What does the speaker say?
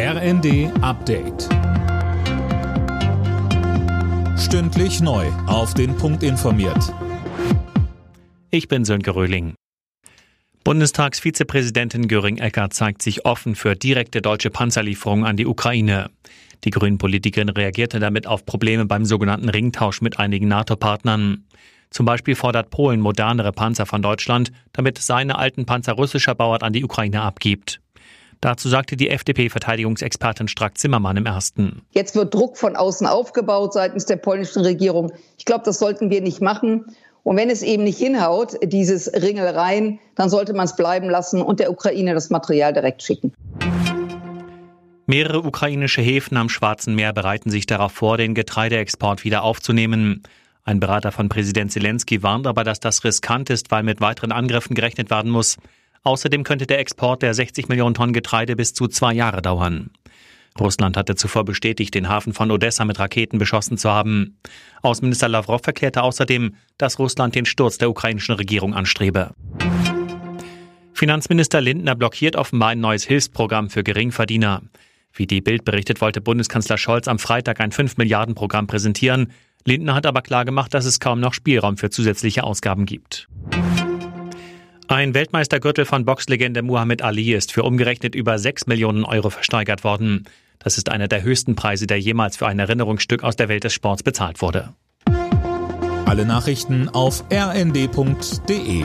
RND Update. Stündlich neu. Auf den Punkt informiert. Ich bin Sönke Röhling. Bundestagsvizepräsidentin Göring-Eckert zeigt sich offen für direkte deutsche Panzerlieferungen an die Ukraine. Die Grünen-Politikerin reagierte damit auf Probleme beim sogenannten Ringtausch mit einigen NATO-Partnern. Zum Beispiel fordert Polen modernere Panzer von Deutschland, damit seine alten Panzer russischer Bauart an die Ukraine abgibt. Dazu sagte die FDP-Verteidigungsexpertin Strack-Zimmermann im ersten. Jetzt wird Druck von außen aufgebaut seitens der polnischen Regierung. Ich glaube, das sollten wir nicht machen. Und wenn es eben nicht hinhaut, dieses Ringelreien, dann sollte man es bleiben lassen und der Ukraine das Material direkt schicken. Mehrere ukrainische Häfen am Schwarzen Meer bereiten sich darauf vor, den Getreideexport wieder aufzunehmen. Ein Berater von Präsident Zelensky warnt aber, dass das riskant ist, weil mit weiteren Angriffen gerechnet werden muss. Außerdem könnte der Export der 60 Millionen Tonnen Getreide bis zu zwei Jahre dauern. Russland hatte zuvor bestätigt, den Hafen von Odessa mit Raketen beschossen zu haben. Außenminister Lavrov erklärte außerdem, dass Russland den Sturz der ukrainischen Regierung anstrebe. Finanzminister Lindner blockiert offenbar ein neues Hilfsprogramm für Geringverdiener. Wie die Bild berichtet, wollte Bundeskanzler Scholz am Freitag ein 5 Milliarden Programm präsentieren. Lindner hat aber klargemacht, dass es kaum noch Spielraum für zusätzliche Ausgaben gibt. Ein Weltmeistergürtel von Boxlegende Muhammad Ali ist für umgerechnet über 6 Millionen Euro versteigert worden. Das ist einer der höchsten Preise, der jemals für ein Erinnerungsstück aus der Welt des Sports bezahlt wurde. Alle Nachrichten auf rnd.de